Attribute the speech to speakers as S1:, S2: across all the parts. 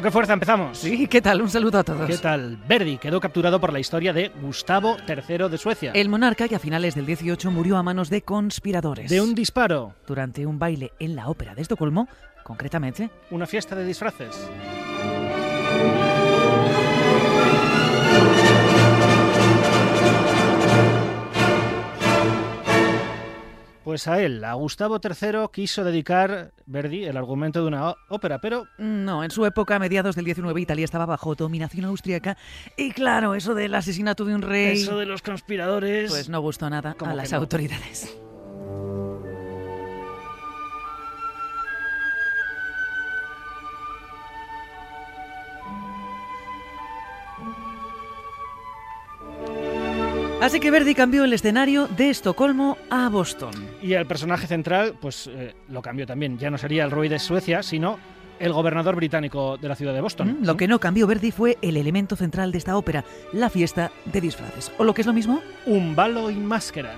S1: ¿Con qué fuerza empezamos?
S2: Sí, ¿qué tal? Un saludo a todos.
S1: ¿Qué tal? Verdi quedó capturado por la historia de Gustavo III de Suecia.
S2: El monarca que a finales del 18 murió a manos de conspiradores.
S1: De un disparo.
S2: Durante un baile en la ópera de Estocolmo, concretamente.
S1: Una fiesta de disfraces. Pues a él, a Gustavo III, quiso dedicar Verdi el argumento de una ópera, pero...
S2: No, en su época, a mediados del 19, Italia estaba bajo dominación austríaca y claro, eso del asesinato de un rey...
S1: Eso de los conspiradores...
S2: Pues no gustó nada a las
S1: no?
S2: autoridades. Así que Verdi cambió el escenario de Estocolmo a Boston.
S1: Y el personaje central, pues eh, lo cambió también. Ya no sería el rey de Suecia, sino el gobernador británico de la ciudad de Boston.
S2: Mm, Lo que no cambió Verdi fue el elemento central de esta ópera, la fiesta de disfraces. O lo que es lo mismo,
S1: Un balo in máscara.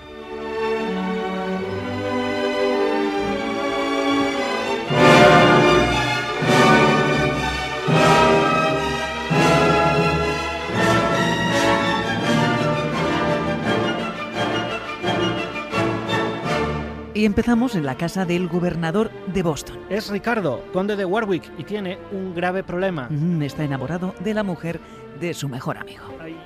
S2: Y empezamos en la casa del gobernador de Boston.
S1: Es Ricardo, conde de Warwick, y tiene un grave problema.
S2: Mm, Está enamorado de la mujer de su mejor amigo.
S1: Ay,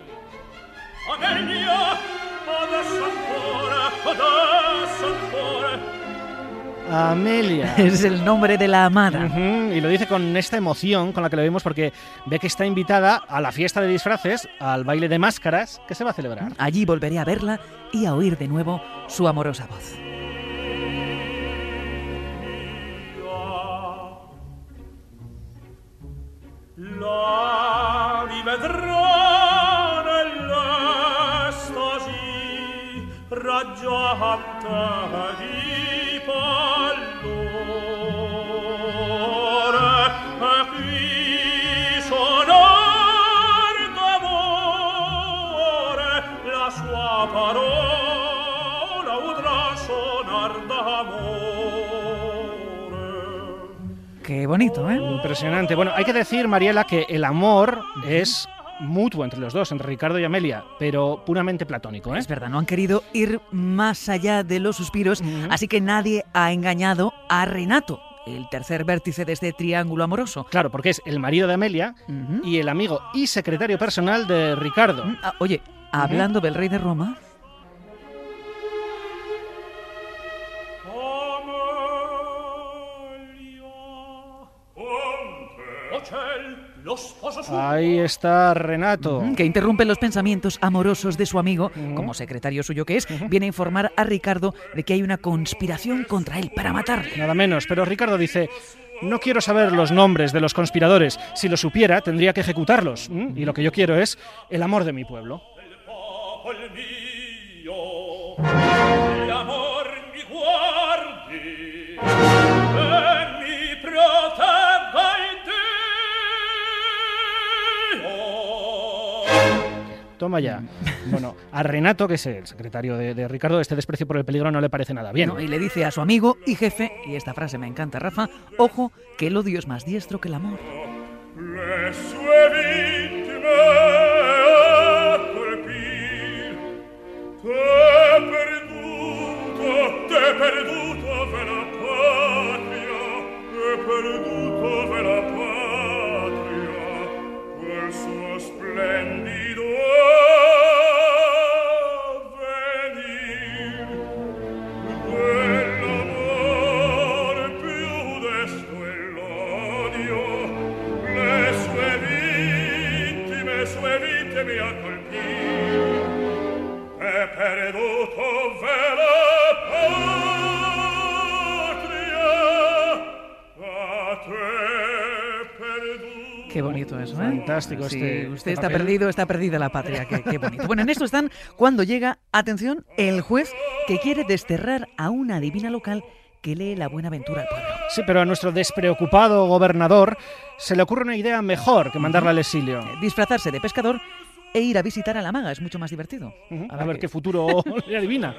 S3: Amelia.
S2: Es el nombre de la amada.
S1: Y lo dice con esta emoción con la que lo vemos porque ve que está invitada a la fiesta de disfraces, al baile de máscaras que se va a celebrar.
S2: Allí volveré a verla y a oír de nuevo su amorosa voz.
S3: la rivedrò nell'estasi raggiata di
S2: Qué bonito, ¿eh?
S1: Impresionante. Bueno, hay que decir, Mariela, que el amor es mutuo entre los dos, entre Ricardo y Amelia, pero puramente platónico, ¿eh?
S2: Es verdad, no han querido ir más allá de los suspiros, así que nadie ha engañado a Renato, el tercer vértice de este triángulo amoroso.
S1: Claro, porque es el marido de Amelia y el amigo y secretario personal de Ricardo.
S2: Mm, ah, oye, hablando del rey de Roma,
S1: Ahí está Renato.
S2: que interrumpe los pensamientos amorosos de su amigo, como secretario suyo que es, viene a informar a Ricardo de que hay una conspiración contra él para matarle.
S1: Nada menos, pero Ricardo dice, no quiero saber los nombres de los conspiradores. Si lo supiera, tendría que ejecutarlos. Y lo que yo quiero es el amor de mi pueblo. Toma ya. Bueno, a Renato, que es el secretario de, de Ricardo, este desprecio por el peligro no le parece nada bien.
S2: ¿no? Y le dice a su amigo y jefe, y esta frase me encanta, Rafa, ojo, que el odio es más diestro que el amor.
S3: le
S2: Qué eso, ¿eh?
S1: Fantástico
S2: Sí,
S1: este-
S2: usted
S1: este
S2: está
S1: papel.
S2: perdido, está perdida la patria. Qué, qué bonito. Bueno, en esto están cuando llega, atención, el juez que quiere desterrar a una divina local que lee la buena ventura al pueblo.
S1: Sí, pero a nuestro despreocupado gobernador se le ocurre una idea mejor que mandarla al exilio.
S2: Disfrazarse de pescador e ir a visitar a la maga es mucho más divertido.
S1: Ujú, A ver qué futuro le adivina.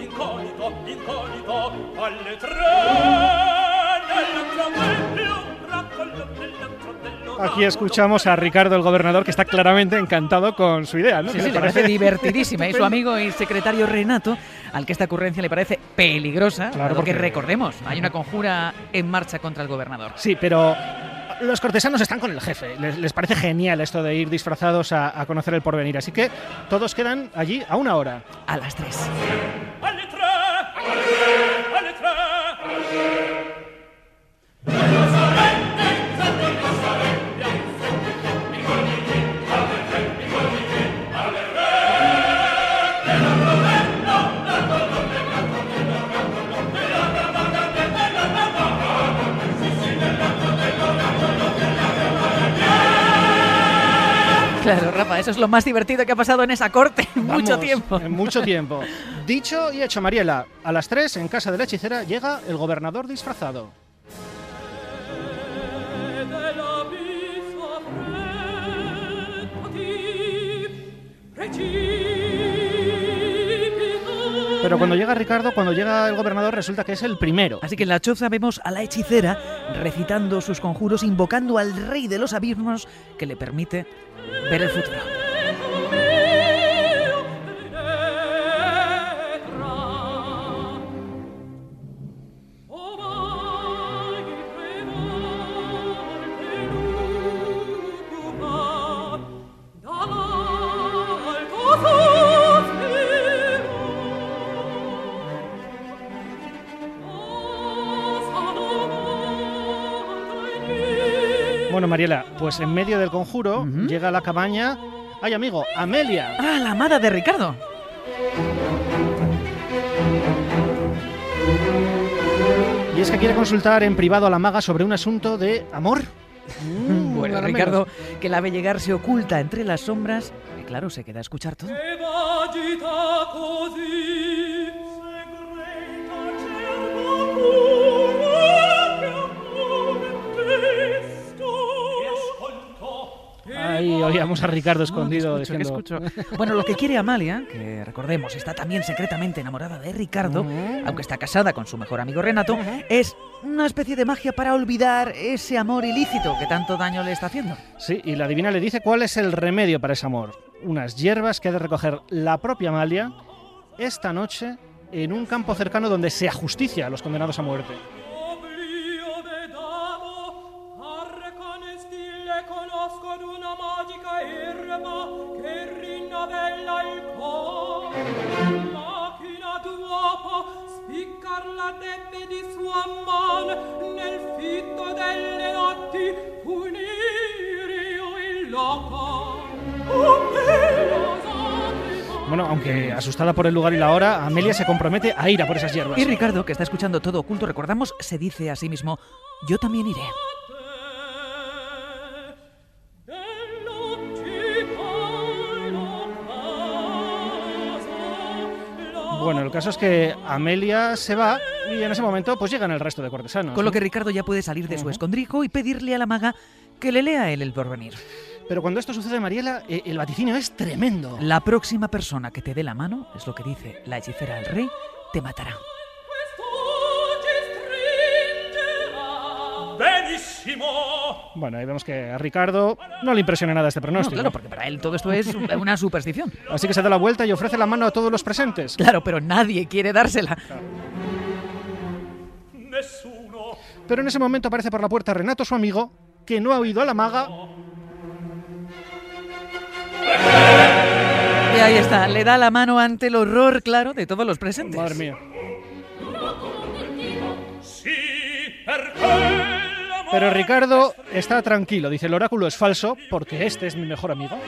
S3: Incognito incognito alle tre
S1: Aquí escuchamos a Ricardo el gobernador que está claramente encantado con su idea, ¿no?
S2: Sí, sí,
S1: le
S2: parece divertidísima. Y su amigo y secretario Renato, al que esta ocurrencia le parece peligrosa,
S1: Claro,
S2: porque- recordemos, hay una conjura en marcha contra el gobernador.
S1: Sí, pero los cortesanos están con el jefe. Les, les parece genial esto de ir disfrazados a, a conocer el porvenir. Así que todos quedan allí a una hora.
S2: A las tres. Claro, Rafa, eso es lo más divertido que ha pasado en esa corte en mucho tiempo.
S1: En mucho tiempo. Dicho y hecho, Mariela. A las 3, en casa de la hechicera, llega el gobernador disfrazado. Pero cuando llega Ricardo, cuando llega el gobernador, resulta que es el primero.
S2: Así que en la choza vemos a la hechicera recitando sus conjuros, invocando al rey de los abismos que le permite ver el futuro.
S1: Bueno, Mariela, pues en medio del conjuro llega a la cabaña. ¡Ay, amigo! ¡Amelia!
S2: ¡Ah, la amada de Ricardo!
S1: Y es que quiere consultar en privado a la maga sobre un asunto de amor. Mm,
S2: Bueno, Ricardo,
S1: menos.
S2: que la ve llegar, se oculta entre las sombras y claro, se queda a escuchar todo.
S1: Ahí oíamos a Ricardo escondido
S2: ¿qué escucho,
S1: diciendo...
S2: qué escucho? Bueno, lo que quiere Amalia, que recordemos está también secretamente enamorada de Ricardo, aunque está casada con su mejor amigo Renato, es una especie de magia para olvidar ese amor ilícito que tanto daño le está haciendo.
S1: Sí, y la divina le dice cuál es el remedio para ese amor. Unas hierbas que ha de recoger la propia Amalia esta noche en un campo cercano donde se ajusticia a los condenados a muerte.
S3: Spiccarla debbe di sua man, nel fitto delle notti punire io il loco.
S1: Bueno, aunque asustada por el lugar y la hora, Amelia se compromete a ir a por esas hierbas.
S2: Y Ricardo, que está escuchando todo oculto, recordamos, se dice a sí mismo, yo también iré.
S1: Bueno, el caso es que Amelia se va y en ese momento pues llegan el resto de cortesanos.
S2: Con lo
S1: ¿no?
S2: que Ricardo ya puede salir de su escondrijo y pedirle a la maga que le lea él el porvenir.
S1: Pero cuando esto sucede, Mariela, eh, el vaticinio es tremendo.
S2: La próxima persona que te dé la mano, es lo que dice la hechicera al rey, te matará.
S1: Bueno, ahí vemos que a Ricardo no le impresiona nada este
S2: No,
S1: pronóstico.
S2: claro, porque para él todo esto es una superstición.
S1: Así que se da la vuelta y ofrece la mano a todos los presentes.
S2: Claro, pero nadie quiere dársela.
S3: Nessuno!
S1: Pero en ese momento aparece por la puerta Renato, su amigo, que no ha oído a la maga
S2: Y ahí está, le da la mano ante el horror, claro, de todos los presentes.
S1: Madre mía. Pero Ricardo está tranquilo. Dice, el oráculo es falso porque este es mi mejor amigo.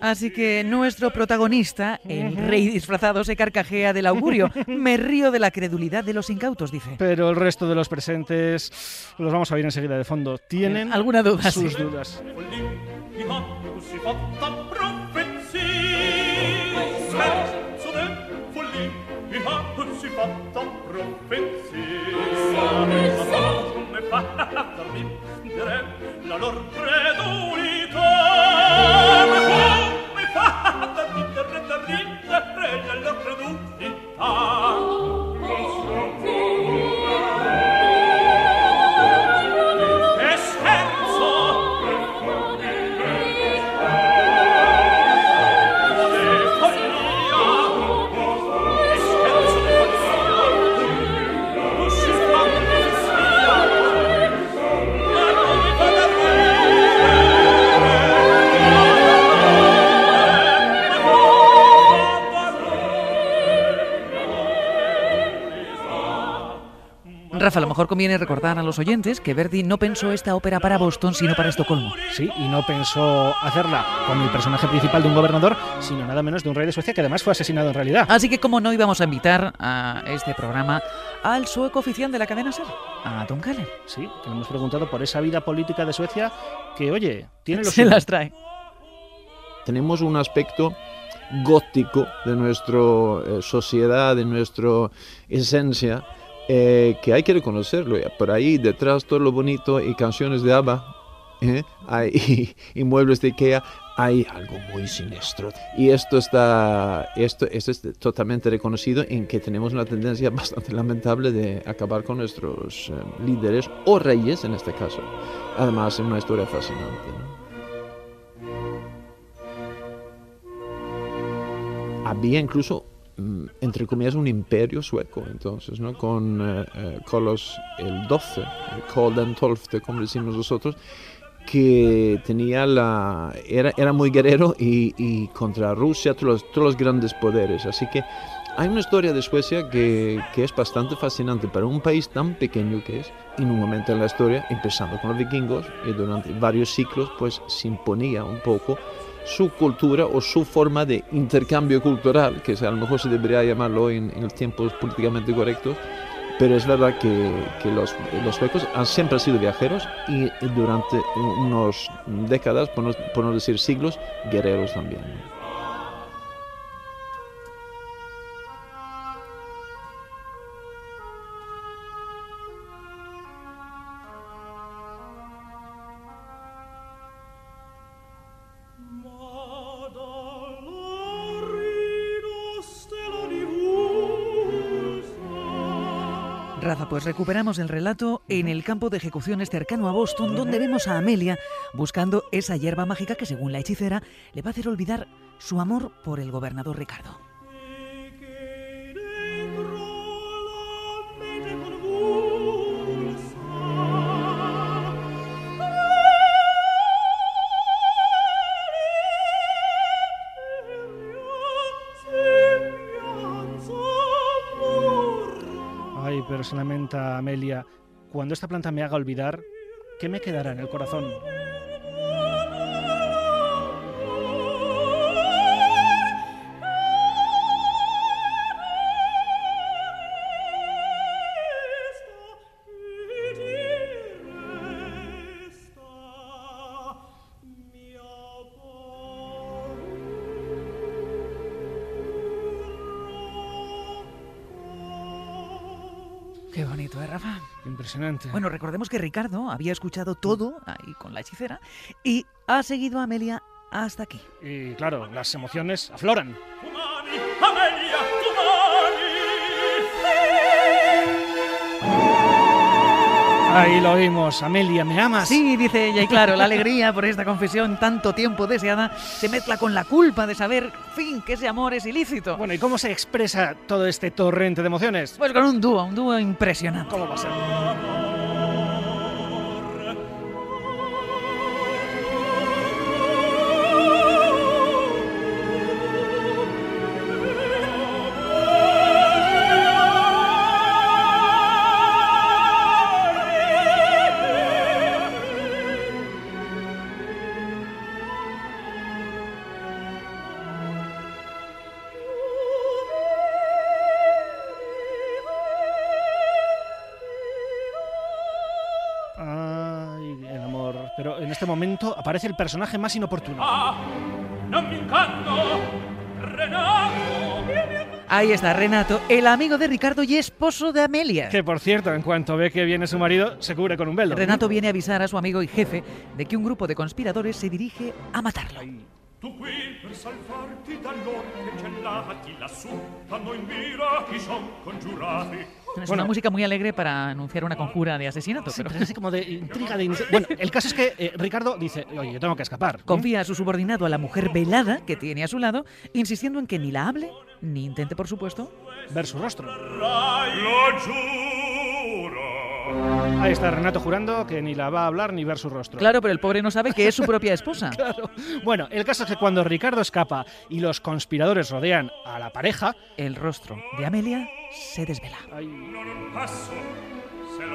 S2: Así que nuestro protagonista, el rey disfrazado, se carcajea del augurio. Me río de la credulidad de los incautos, dice.
S1: Pero el resto de los presentes los vamos a ver enseguida de fondo. Tienen
S2: ¿Alguna duda?
S1: sus
S2: Sí.
S1: dudas.
S2: Rafa, a lo mejor conviene recordar a los oyentes que Verdi no pensó esta ópera para Boston, sino para Estocolmo.
S1: Sí, y no pensó hacerla con el personaje principal de un gobernador, sino nada menos de un rey de Suecia que además fue asesinado en realidad.
S2: Así que, como no íbamos a invitar a este programa al sueco oficial de la cadena SER, a Tom Callen.
S1: Sí, que le hemos preguntado por esa vida política de Suecia que, oye, tiene los
S2: Se las trae.
S4: tenemos un aspecto gótico de nuestra eh, sociedad, de nuestra esencia, eh, que hay que reconocerlo. Por ahí detrás todo lo bonito y canciones de ABBA ¿eh? hay, y, y muebles de Ikea, hay algo muy siniestro. Y esto está, esto, esto es totalmente reconocido en que tenemos una tendencia bastante lamentable de acabar con nuestros eh, líderes o reyes en este caso. Además, es una historia fascinante. había incluso, entre comillas, un imperio sueco, entonces, ¿no? Con eh, eh, Carlos el XII, Karl den XII, como decimos nosotros, que tenía la... era, era muy guerrero y, y contra Rusia, todos los, todos los grandes poderes. Así que hay una historia de Suecia que, que es bastante fascinante para un país tan pequeño que es, en un momento en la historia, empezando con los vikingos, y durante varios ciclos, pues se imponía un poco su cultura o su forma de intercambio cultural, que a lo mejor se debería llamarlo en, en los tiempos políticamente correctos, pero es verdad que, los, los suecos han siempre sido viajeros y durante unas décadas, por no decir siglos, guerreros también.
S2: Pues recuperamos el relato en el campo de ejecuciones cercano a Boston, donde vemos a Amelia buscando esa hierba mágica que, según la hechicera, le va a hacer olvidar su amor por el gobernador Ricardo.
S1: Lamenta Amelia. Cuando esta planta me haga olvidar, ¿qué me quedará en el corazón? Impresionante.
S2: Bueno, recordemos que Ricardo había escuchado todo ahí con la hechicera y ha seguido a Amelia hasta aquí.
S1: Y claro, las emociones afloran.
S3: Amelia,
S1: Ahí lo oímos. Amelia, ¿me amas?
S2: Sí, dice ella, y claro, la alegría por esta confesión tanto tiempo deseada se mezcla con la culpa de saber, fin, que ese amor es ilícito.
S1: Bueno, ¿y cómo se expresa todo este torrente de emociones?
S2: Pues con un dúo, un dúo impresionante.
S1: ¿Cómo va a ser? En este momento aparece el personaje más inoportuno.
S3: Ah.
S2: Ahí está Renato, el amigo de Ricardo y esposo de Amelia.
S1: Que por cierto, en cuanto ve que viene su marido, se cubre con un velo.
S2: Renato viene a avisar a su amigo y jefe de que un grupo de conspiradores se dirige a matarlo.
S3: Tu qui per salvarti da loro che gelati lassù T'hanno in mira chi son congiurati
S2: Es
S1: Bueno.
S2: una música muy alegre para anunciar una conjura de asesinato,
S1: Sí,
S2: pero
S1: pero es así como de intriga de Bueno, el caso es que eh, Ricardo dice, oye, yo tengo que escapar.
S2: confía a su subordinado a la mujer velada que tiene a su lado, insistiendo en que ni la hable, ni intente, por supuesto,
S1: Ver su rostro. Ahí está Renato jurando que ni la va a hablar ni ver su rostro.
S2: Claro, pero el pobre no sabe que es su propia esposa.
S1: Claro. Bueno, el caso es que cuando Ricardo escapa y los conspiradores rodean a la pareja,
S2: El rostro de Amelia se desvela.
S1: ay,
S3: Se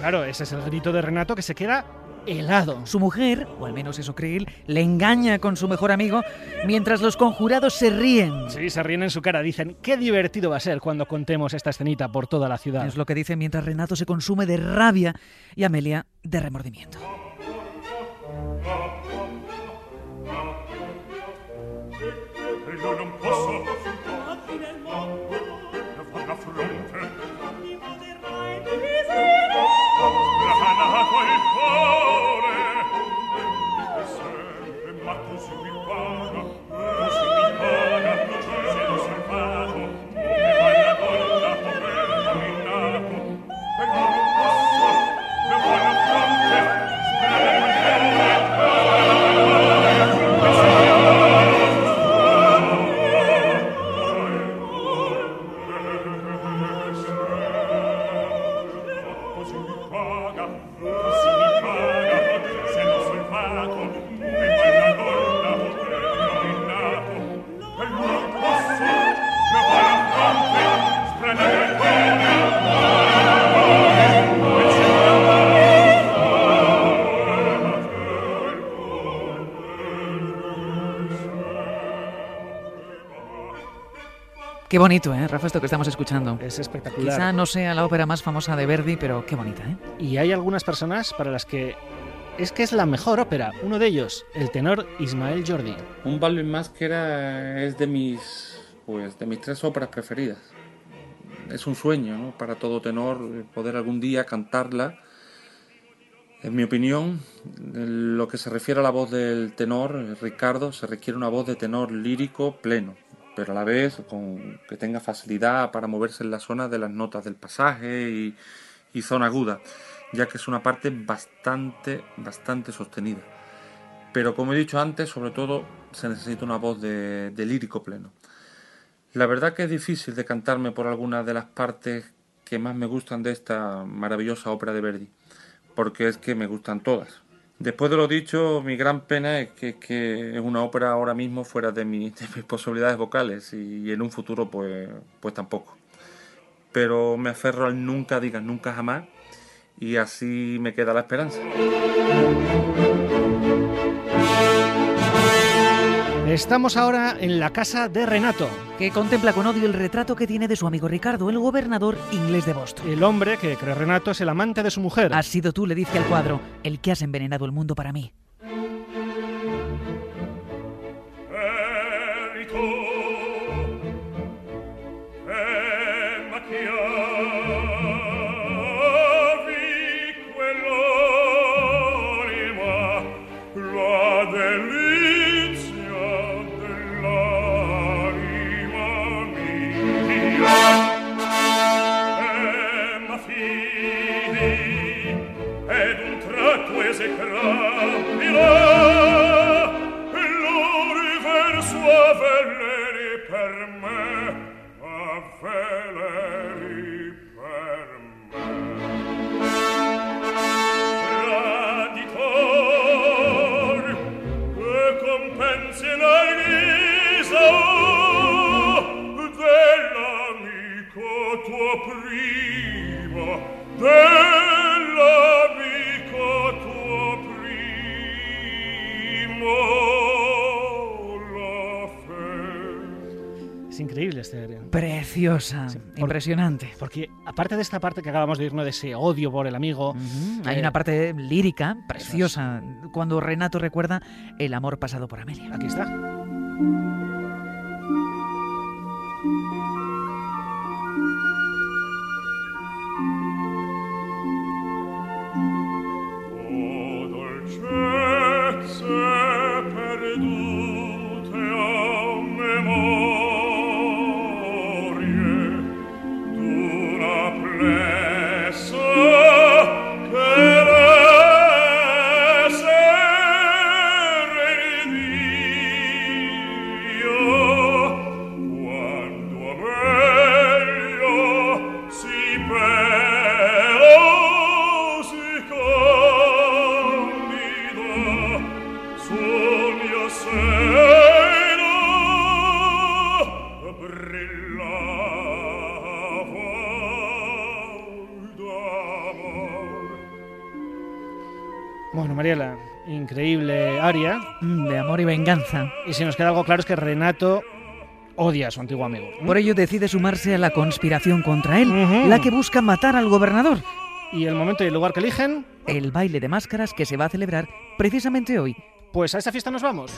S1: claro, ese es el grito de Renato que se queda helado.
S2: Su mujer, o al menos eso cree él, le engaña con su mejor amigo mientras los conjurados se ríen.
S1: Sí, se ríen en su cara, dicen, qué divertido va a ser cuando contemos esta escenita por toda la ciudad.
S2: Es lo que dice mientras Renato se consume de rabia y Amelia de remordimiento. Qué bonito, ¿eh, Rafa, esto que estamos escuchando?
S1: Es espectacular.
S2: Quizá no sea la ópera más famosa de Verdi, pero qué bonita, ¿eh?
S1: Y hay algunas personas para las que es que es la mejor ópera. Uno de ellos, el tenor Ismael Jordi.
S5: Un ballo en máscara es de mis, pues, de mis tres óperas preferidas. Es un sueño ¿no? para todo tenor eh, poder algún día cantarla. En mi opinión, en lo que se refiere a la voz del tenor, eh, Ricardo, se requiere una voz de tenor lírico pleno, pero a la vez con que tenga facilidad para moverse en la zona de las notas del pasaje y, zona aguda, ya que es una parte bastante, bastante sostenida. Pero como he dicho antes, sobre todo se necesita una voz de, de lírico pleno. La verdad que es difícil decantarme por alguna de las partes que más me gustan de esta maravillosa ópera de Verdi, porque es que me gustan todas. Después de lo dicho, mi gran pena es que, es una ópera ahora mismo fuera de mis posibilidades vocales y, en un futuro pues, pues tampoco. Pero me aferro al nunca digas nunca jamás y así me queda la esperanza.
S1: Estamos ahora en la casa de Renato,
S2: Que contempla con odio el retrato que tiene de su amigo Ricardo, el gobernador inglés de Boston.
S1: el hombre que cree Renato es el amante de su mujer.
S2: Has sido tú, le dice al cuadro, el que has envenenado el mundo para mí.
S1: De este.
S2: Preciosa,
S1: Sí,
S2: impresionante.
S1: Porque aparte de esta parte que acabamos de irnos de ese odio por el amigo,
S2: Hay
S1: eh,
S2: una parte lírica, preciosa, cuando Renato recuerda el amor pasado por Amelia.
S1: aquí está. Aria.
S2: Mm, De amor y venganza.
S1: Y si nos queda algo claro es que Renato odia a su antiguo amigo.
S2: Por ello decide sumarse a la conspiración contra él, la que busca matar al gobernador.
S1: Y el momento y el lugar que eligen,
S2: El baile de máscaras que se va a celebrar precisamente hoy.
S1: pues a esa fiesta nos vamos.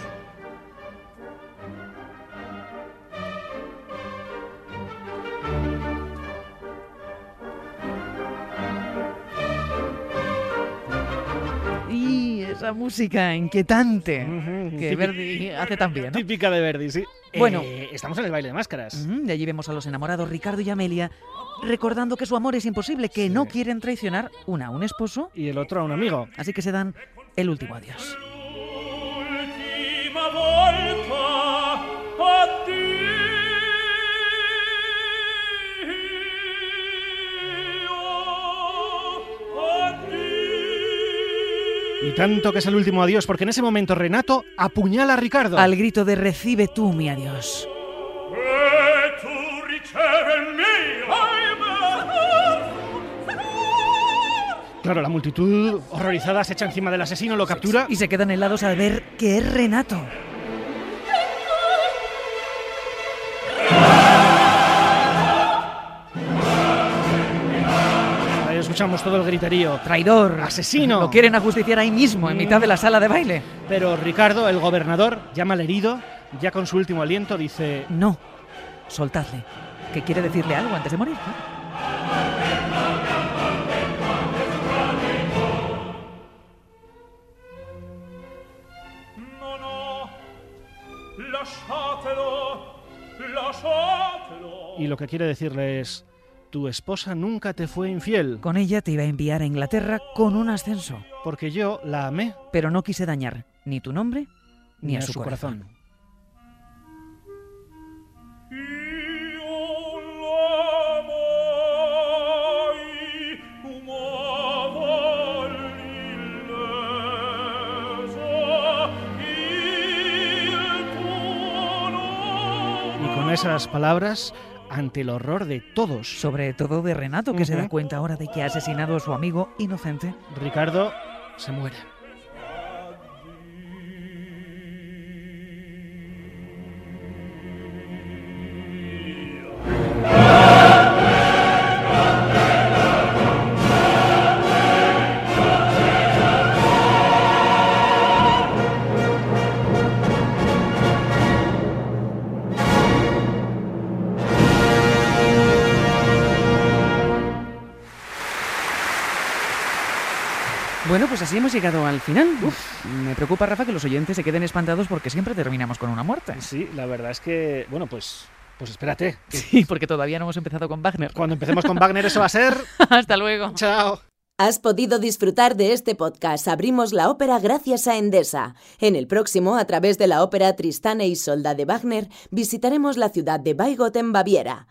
S2: Esa música inquietante que
S1: típica-
S2: Verdi hace también, ¿no?
S1: Típica de Verdi, sí.
S2: Bueno.
S1: Eh, estamos en el baile de máscaras.
S2: Ujú, De allí vemos a los enamorados Ricardo y Amelia recordando que su amor es imposible, que no quieren traicionar una a un esposo,
S1: Y el otro a un amigo.
S2: así que se dan el último adiós.
S1: Y tanto que es el último adiós, porque en ese momento Renato apuñala a Ricardo.
S2: Al grito de recibe tú mi adiós.
S1: Claro, la multitud horrorizada se echa encima del asesino, lo captura.
S2: Y se quedan helados al ver que es Renato.
S1: Escuchamos todo el griterío.
S2: Traidor.
S1: Asesino.
S2: Lo quieren ajusticiar ahí mismo, en mitad de la sala de baile.
S1: Pero Ricardo, el gobernador, llama al herido, ya con su último aliento, dice:
S2: No, soltadle. Que quiere decirle algo antes de morir. ¿no?
S3: No, no, lasciatelo, lasciatelo.
S1: Y lo que quiere decirle es: Tu esposa nunca te fue infiel,
S2: Con ella te iba a enviar a Inglaterra con un ascenso.
S1: porque yo la amé
S2: Pero no quise dañar ni tu nombre ni, a, su, corazón.
S3: Nome.
S1: Y con esas palabras, ante el horror de todos,
S2: Sobre todo de Renato, que se da cuenta ahora de que ha asesinado a su amigo inocente.
S1: Ricardo se muere.
S2: Así hemos llegado al final. Uf, me preocupa, Rafa, que los oyentes se queden espantados porque siempre terminamos con una muerte.
S1: Sí, la verdad es que, bueno, pues, pues espérate.
S2: Sí, porque todavía no hemos empezado con Wagner.
S1: Cuando empecemos con Wagner eso va a ser...
S2: Hasta luego.
S1: Chao.
S6: Has podido disfrutar de este podcast Abrimos la ópera gracias a Endesa. En el próximo, a través de la ópera Tristán e Isolda de Wagner, visitaremos la ciudad de Weigott en Baviera.